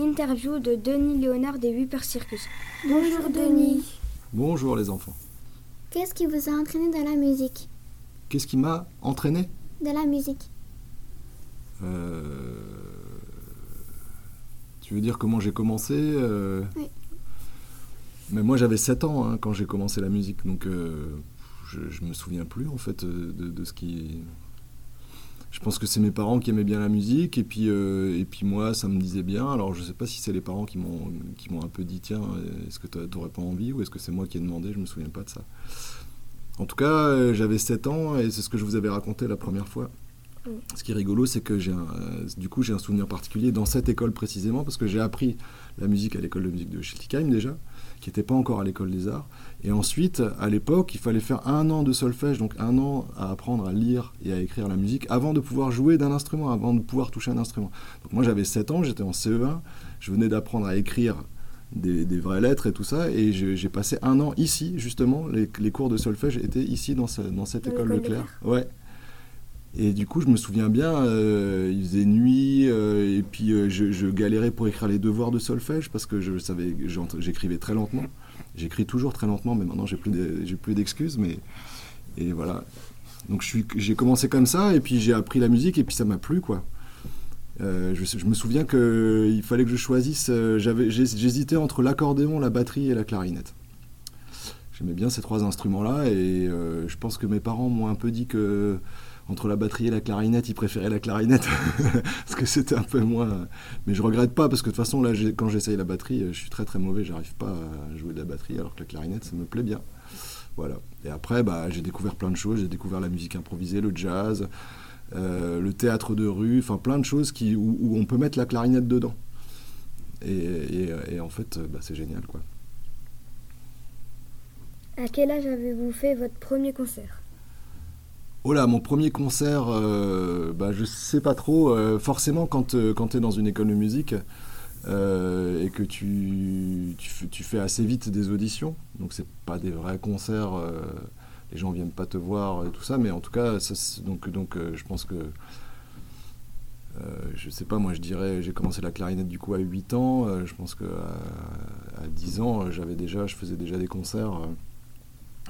Interview de Denis Léonard des Huit Circus. Bonjour Denis. Bonjour les enfants. Qu'est-ce qui vous a entraîné dans la musique? Qu'est-ce qui m'a entraîné? Dans la musique. Euh, Tu veux dire comment j'ai commencé euh, Oui. Mais moi j'avais 7 ans hein, quand j'ai commencé la musique, donc euh, je, je me souviens plus en fait de, de ce qui... Je pense que c'est mes parents qui aimaient bien la musique et puis, euh, et puis moi ça me disait bien. Alors je sais pas si c'est les parents qui m'ont qui m'ont un peu dit tiens est-ce que t'aurais pas envie ou est-ce que c'est moi qui ai demandé, je me souviens pas de ça. En tout cas euh, j'avais 7 ans et c'est ce que je vous avais raconté la première fois. Oui. Ce qui est rigolo, c'est que j'ai un, euh, du coup j'ai un souvenir particulier dans cette école précisément parce que j'ai appris la musique à l'école de musique de Schiltigheim déjà, qui n'était pas encore à l'école des arts. Et ensuite, à l'époque, il fallait faire un an de solfège, donc un an à apprendre à lire et à écrire la musique avant de pouvoir jouer d'un instrument, avant de pouvoir toucher un instrument. Donc moi j'avais 7 ans, j'étais en CE1, je venais d'apprendre à écrire des, des vraies lettres et tout ça, et j'ai passé un an ici, justement, les, les cours de solfège étaient ici dans, ce- dans cette école. Leclerc. Ouais. Et du coup, je me souviens bien, euh, il faisait nuit, euh, et puis euh, je, galérais pour écrire les devoirs de solfège parce que je savais, j'écrivais très lentement. J'écris toujours très lentement, mais maintenant j'ai plus j'ai plus d'excuses. Mais et voilà. Donc j'ai commencé comme ça, et puis j'ai appris la musique, et puis ça m'a plu, quoi. Euh, je, je me souviens qu'il fallait que je choisisse. j'hésitais entre l'accordéon, la batterie et la clarinette. J'aimais bien ces trois instruments-là, et je pense que mes parents m'ont un peu dit que entre la batterie et la clarinette, ils préféraient la clarinette parce que c'était un peu moins. Mais je regrette pas parce que de toute façon là, quand j'essaye la batterie, je suis très très mauvais, j'arrive pas à jouer de la batterie, alors que la clarinette, ça me plaît bien. Voilà. Et après, bah, j'ai découvert plein de choses. J'ai découvert la musique improvisée, le jazz, euh, le théâtre de rue, enfin plein de choses où, on peut mettre la clarinette dedans. Et, en fait, bah, c'est génial quoi. À quel âge avez-vous fait votre premier concert? Oh là, mon premier concert, euh, bah, je sais pas trop. euh, forcément, quand, euh, quand tu es dans une école de musique euh, et que tu, fais- assez vite des auditions, donc c'est pas des vrais concerts, les gens viennent pas te voir et tout ça, mais en tout cas, donc, donc je pense que. je sais pas, moi je dirais, j'ai commencé la clarinette du coup à 8 ans, je pense qu'à à 10 ans, j'avais déjà, je faisais déjà des concerts.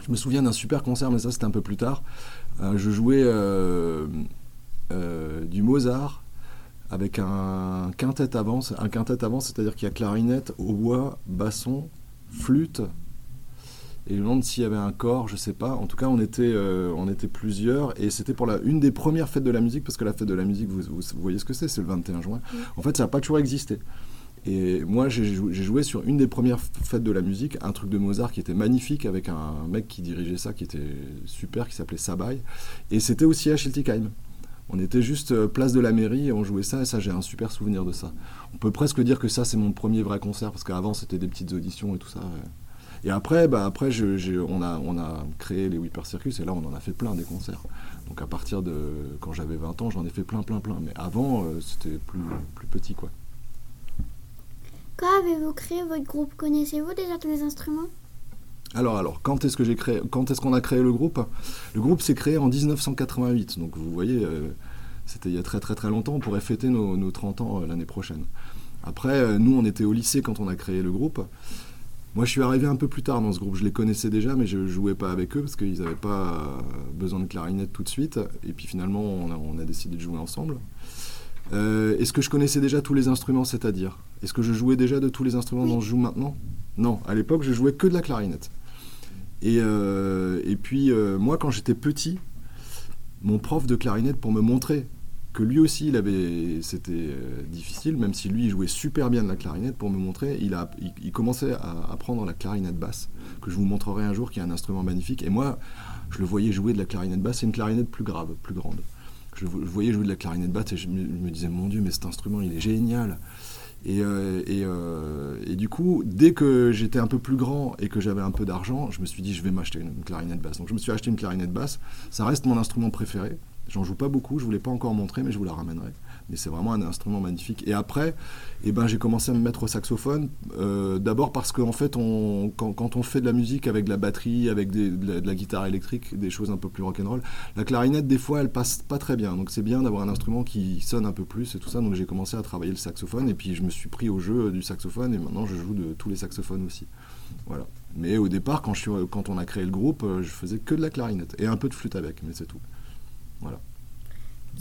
Je me souviens d'un super concert, mais ça c'était un peu plus tard. Euh, je jouais euh, euh, du Mozart avec un quintet avant. Un quintet avant, c'est-à-dire qu'il y a clarinette, hautbois, basson, flûte. Et je me demande s'il y avait un corps, je sais pas. En tout cas, on était, euh, on était plusieurs. Et c'était pour la, une des premières fêtes de la musique, parce que la fête de la musique, vous, vous- vous voyez ce que c'est, c'est le 21 juin. En fait, ça n'a pas toujours existé. Et moi, j'ai jou- j'ai joué sur une des premières fêtes de la musique, un truc de Mozart qui était magnifique, avec un mec qui dirigeait ça, qui était super, qui s'appelait Sabaï. Et c'était aussi à Schiltigheim. On était juste euh, place de la mairie et on jouait ça, et ça, j'ai un super souvenir de ça. On peut presque dire que ça, c'est mon premier vrai concert, parce qu'avant, c'était des petites auditions et tout ça. Et après, bah, après on, a, on a créé les Whipper Circus, et là, on en a fait plein des concerts. Donc à partir de quand j'avais 20 ans, j'en ai fait plein, plein, plein. Mais avant, euh, c'était plus, plus petit, quoi. Quand avez-vous créé votre groupe Connaissez-vous déjà tous les instruments? Alors, alors, quand est-ce que j'ai créé, quand est-ce qu'on a créé le groupe? Le groupe s'est créé en 1988, donc vous voyez, euh, c'était il y a très très très longtemps. On pourrait fêter nos, nos 30 ans euh, l'année prochaine. Après, euh, nous, on était au lycée quand on a créé le groupe. Moi, je suis arrivé un peu plus tard dans ce groupe. Je les connaissais déjà, mais je jouais pas avec eux parce qu'ils n'avaient pas besoin de clarinette tout de suite. Et puis finalement, on a décidé de jouer ensemble. Euh, Est-ce que je connaissais déjà tous les instruments, c'est-à-dire? Est-ce que je jouais déjà de tous les instruments Oui. dont je joue maintenant? Non, à l'époque, je jouais que de la clarinette. Et, euh, et puis, euh, moi, quand j'étais petit, mon prof de clarinette, pour me montrer que lui aussi, il avait, c'était difficile, même si lui, il jouait super bien de la clarinette, pour me montrer, il, a, il, il commençait à apprendre la clarinette basse, que je vous montrerai un jour, qui est un instrument magnifique. Et moi, je le voyais jouer de la clarinette basse, c'est une clarinette plus grave, plus grande. Je, voyais jouer de la clarinette basse et je me, disais, mon Dieu, mais cet instrument, il est génial. Et, euh, euh, et du coup, dès que j'étais un peu plus grand et que j'avais un peu d'argent, je me suis dit, je vais m'acheter une, une clarinette basse. Donc je me suis acheté une clarinette basse. Ça reste mon instrument préféré. J'en joue pas beaucoup, je vous l'ai pas encore montré, mais je vous la ramènerai. Mais c'est vraiment un instrument magnifique. Et après, eh ben, j'ai commencé à me mettre au saxophone. euh, D'abord parce qu'en fait, on, quand, on fait de la musique avec de la batterie, avec de, la, guitare électrique, des choses un peu plus rock'n'roll, la clarinette, des fois, elle passe pas très bien. Donc c'est bien d'avoir un instrument qui sonne un peu plus et tout ça. Donc j'ai commencé à travailler le saxophone. Et puis je me suis pris au jeu du saxophone. Et maintenant, je joue de tous les saxophones aussi. Voilà. Mais au départ, quand, quand on a créé le groupe, euh, je faisais que de la clarinette. Et un peu de flûte avec, mais c'est tout.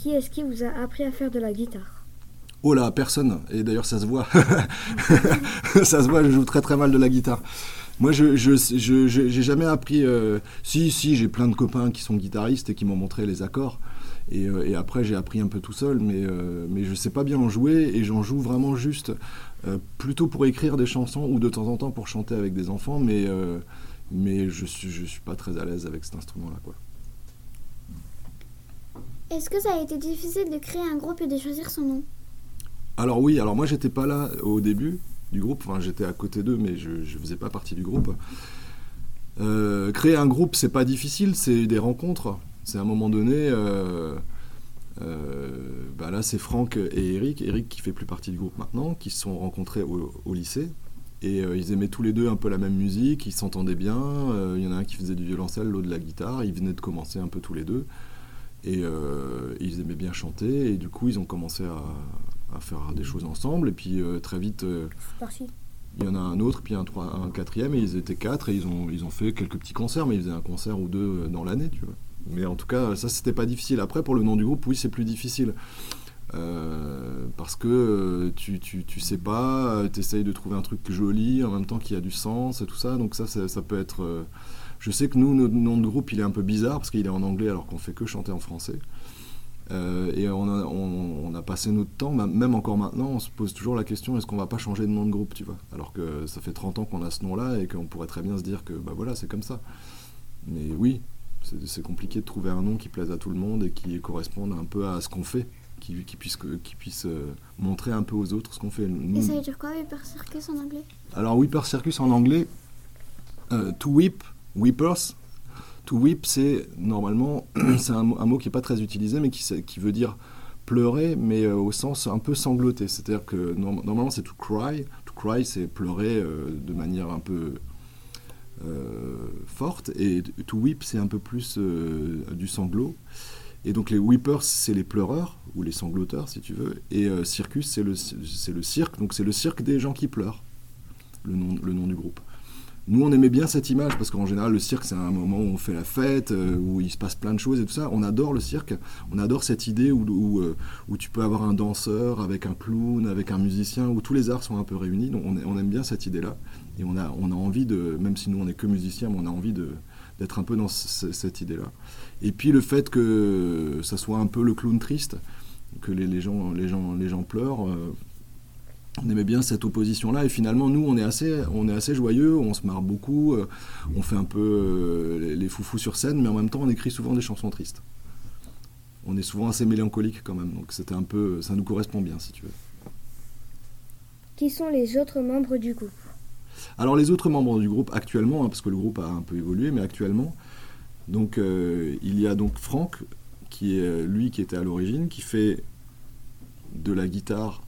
Qui est-ce qui vous a appris à faire de la guitare Oh là, personne. Et d'ailleurs, ça se voit. ça se voit, je joue très très mal de la guitare. Moi, je j'ai jamais appris. euh, Si, si, j'ai plein de copains qui sont guitaristes et qui m'ont montré les accords. Et, euh, après, j'ai appris un peu tout seul, mais, euh, mais je sais pas bien en jouer et j'en joue vraiment juste plutôt pour écrire des chansons ou de temps en temps pour chanter avec des enfants, mais, mais je suis, je suis pas très à l'aise avec cet instrument-là. quoi. Est-ce que ça a été difficile de créer un groupe et de choisir son nom Alors oui, alors moi j'étais pas là au début du groupe, enfin j'étais à côté d'eux, mais je, je faisais pas partie du groupe. Euh, créer un groupe, c'est pas difficile, c'est des rencontres. C'est à un moment donné, euh, euh, bah là c'est Franck et Eric, Eric qui fait plus partie du groupe maintenant, qui se sont rencontrés au, au lycée. Et ils aimaient tous les deux un peu la même musique, ils s'entendaient bien. Il y en a un qui faisait du violoncelle, l'autre de la guitare. Ils venaient de commencer un peu tous les deux. Et euh, ils aimaient bien chanter. Et du coup, ils ont commencé à, à faire des choses ensemble. Et puis euh, très vite, euh, il y en a un autre, puis un, trois- un quatrième. Et ils étaient quatre. Et ils ont, ils ont fait quelques petits concerts. Mais ils faisaient un concert ou deux dans l'année, tu vois. Mais en tout cas, ça, c'était pas difficile. Après, pour le nom du groupe, oui, c'est plus difficile. Euh, parce que euh, tu, tu, tu sais pas, tu essayes de trouver un truc joli en même temps qui a du sens et tout ça. Donc ça, ça, ça peut être... euh, je sais que nous, notre nom de groupe, il est un peu bizarre parce qu'il est en anglais alors qu'on fait que chanter en français. Euh, et on a, on, on a passé notre temps, même encore maintenant, on se pose toujours la question est-ce qu'on va pas changer de nom de groupe, tu vois? Alors que ça fait 30 ans qu'on a ce nom-là et qu'on pourrait très bien se dire que bah voilà, c'est comme ça. Mais oui, c'est compliqué de trouver un nom qui plaise à tout le monde et qui corresponde un peu à ce qu'on fait, qui, qui puisse, que- qui puisse euh, montrer un peu aux autres ce qu'on fait. Nous- Et ça veut dire quoi, Hyper Circus en anglais? Alors, Whipper Circus en anglais, euh, to whip, whippers. To whip, c'est normalement, c'est un, mot- qui n'est pas très utilisé, mais qui, veut dire pleurer, mais euh, au sens un peu sangloté. C'est-à-dire que norm- normalement, c'est to cry. To cry, c'est pleurer euh, de manière un peu euh, forte. Et to whip, c'est un peu plus du sanglot. Et donc les whippers, c'est les pleureurs, ou les sangloteurs, si tu veux. Et circus, c'est le, le cirque. Donc c'est le cirque des gens qui pleurent le nom, le nom du groupe. Nous, on aimait bien cette image parce qu'en général, le cirque, c'est un moment où on fait la fête, euh, où il se passe plein de choses et tout ça. On adore le cirque. On adore cette idée euh, où tu peux avoir un danseur avec un clown, avec un musicien, où tous les arts sont un peu réunis. Donc, on, aime bien cette idée-là. Et on a, on a envie de, même si nous, on n'est que musiciens, mais on a envie d'être un peu dans ce- cette idée-là. Et puis le fait que ça soit un peu le clown triste, que les, les gens, les, gens, les gens pleurent, euh, on aimait bien cette opposition-là. Et finalement, nous, on est assez, on est assez joyeux, on se marre beaucoup, euh, on fait un peu euh, les, foufous sur scène, mais en même temps, on écrit souvent des chansons tristes. On est souvent assez mélancolique quand même, donc c'était un peu, ça nous correspond bien, si tu veux. Qui sont les autres membres du groupe? Alors les autres membres du groupe actuellement, hein, parce que le groupe a un peu évolué, mais actuellement, donc euh, il y a donc Franck, qui est lui qui était à l'origine, qui fait de la guitare,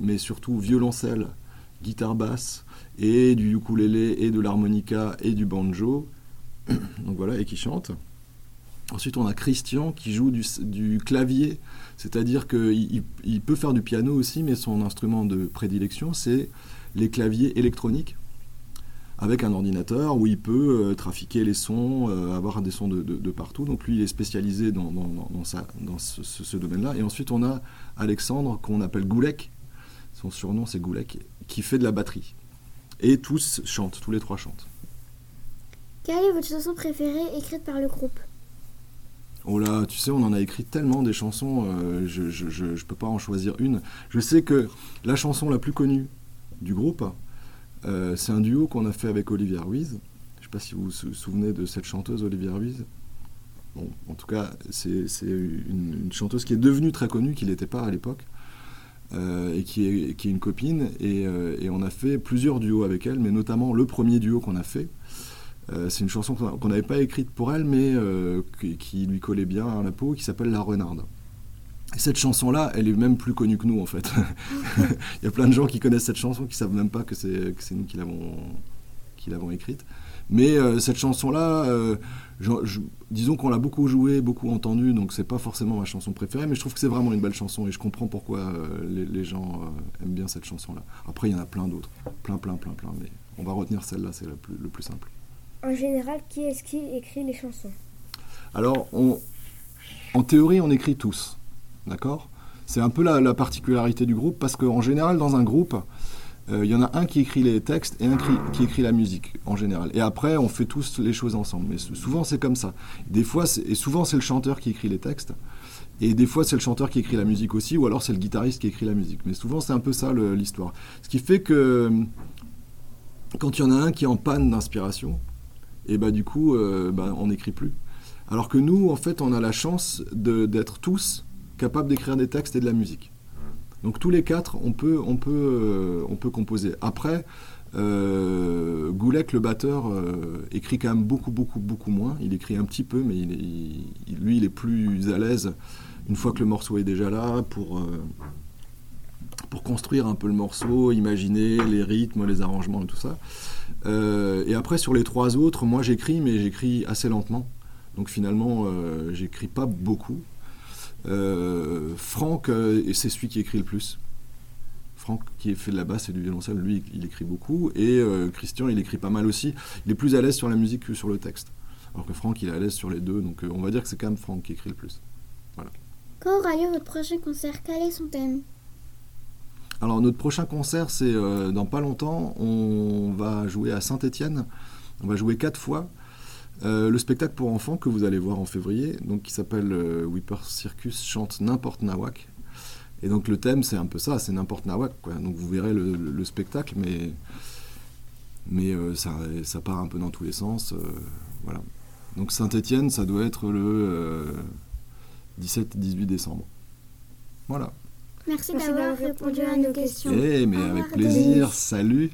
mais surtout violoncelle, guitare basse, et du ukulélé, et de l'harmonica, et du banjo, donc voilà, et qui chante. Ensuite, on a Christian qui joue du, clavier, c'est-à-dire qu'il il- peut faire du piano aussi, mais son instrument de prédilection, c'est les claviers électroniques avec un ordinateur où il peut euh, trafiquer les sons, euh, avoir des sons de, partout. Donc lui, il est spécialisé dans, ce- ce domaine-là. Et ensuite, on a Alexandre, qu'on appelle Goulek, son surnom c'est Goulek, qui fait de la batterie. Et tous chantent, tous les trois chantent. Quelle est votre chanson préférée écrite par le groupe? Oh là, tu sais, on en a écrit tellement des chansons, euh, je, je, je- je peux pas en choisir une. Je sais que la chanson la plus connue du groupe, euh, c'est un duo qu'on a fait avec Olivia Ruiz. Je sais pas si vous vous sou- souvenez de cette chanteuse Olivia Ruiz. Bon, en tout cas, c'est une, une chanteuse qui est devenue très connue, qui n'était pas à l'époque, et qui est, qui est une copine. Et, euh, et on a fait plusieurs duos avec elle, mais notamment le premier duo qu'on a fait. Euh, c'est une chanson qu'on n'avait pas écrite pour elle, mais euh, qui, lui collait bien à la peau, qui s'appelle La Renarde. cette chanson-là, elle est même plus connue que nous, en fait. Il y a plein de gens qui connaissent cette chanson qui savent même pas que c'est nous qui l'avons écrite. Mais euh, cette chanson-là, euh, disons qu'on l'a beaucoup jouée, beaucoup entendue, donc c'est pas forcément ma chanson préférée, mais je trouve que c'est vraiment une belle chanson et je comprends pourquoi euh, les, gens aiment bien cette chanson-là. Après, il y en a plein d'autres, plein, plein, plein, plein, mais on va retenir celle-là, c'est le plus simple. En général, qui est-ce qui écrit les chansons? Alors, en théorie, on écrit tous. D'accord? C'est un peu la, particularité du groupe parce qu'en général, dans un groupe, il y en a un qui écrit les textes et un qui, écrit la musique, en général. Et après, on fait tous les choses ensemble. Mais souvent, c'est comme ça. Des fois, et souvent, c'est le chanteur qui écrit les textes. Et des fois, c'est le chanteur qui écrit la musique aussi, ou alors c'est le guitariste qui écrit la musique. Mais souvent, c'est un peu ça l'histoire. Ce qui fait que quand il y en a un qui est en panne d'inspiration, et bah du coup, euh, bah, on n'écrit plus. Alors que nous, en fait, on a la chance d'être tous capable d'écrire des textes et de la musique. Donc tous les quatre, on peut, on peut, euh, on peut composer. Après, euh, Goulek, le batteur, euh, écrit quand même beaucoup, beaucoup, beaucoup moins. Il écrit un petit peu, mais lui, il est plus à l'aise une fois que le morceau est déjà là pour, pour construire un peu le morceau, imaginer les rythmes, les arrangements et tout ça. et après, sur les trois autres, moi j'écris, mais j'écris assez lentement. Donc finalement, j'écris pas beaucoup. Euh, Franck, euh, c'est celui qui écrit le plus. Franck, qui fait de la basse et du violoncelle, lui, il écrit beaucoup. Et euh, Christian, il écrit pas mal aussi. Il est plus à l'aise sur la musique que sur le texte. Alors que Franck, il est à l'aise sur les deux. Donc on va dire que c'est quand même Franck qui écrit le plus. Voilà. Quand aura lieu votre prochain concert Quel est son thème? Alors notre prochain concert, c'est dans pas longtemps. On va jouer à Saint-Étienne. On va jouer quatre fois. Euh, le spectacle pour enfants que vous allez voir en février, donc qui s'appelle euh, Whipper Circus chante n'importe nawak. Et donc le thème c'est un peu ça, c'est n'importe nawak. Quoi. Donc vous verrez le, spectacle, mais, mais euh, ça, ça, part un peu dans tous les sens. voilà. Donc Saint-Étienne, ça doit être le 17-18 décembre. Voilà. Merci, d'avoir répondu à nos questions. Eh, mais avec plaisir. Salut.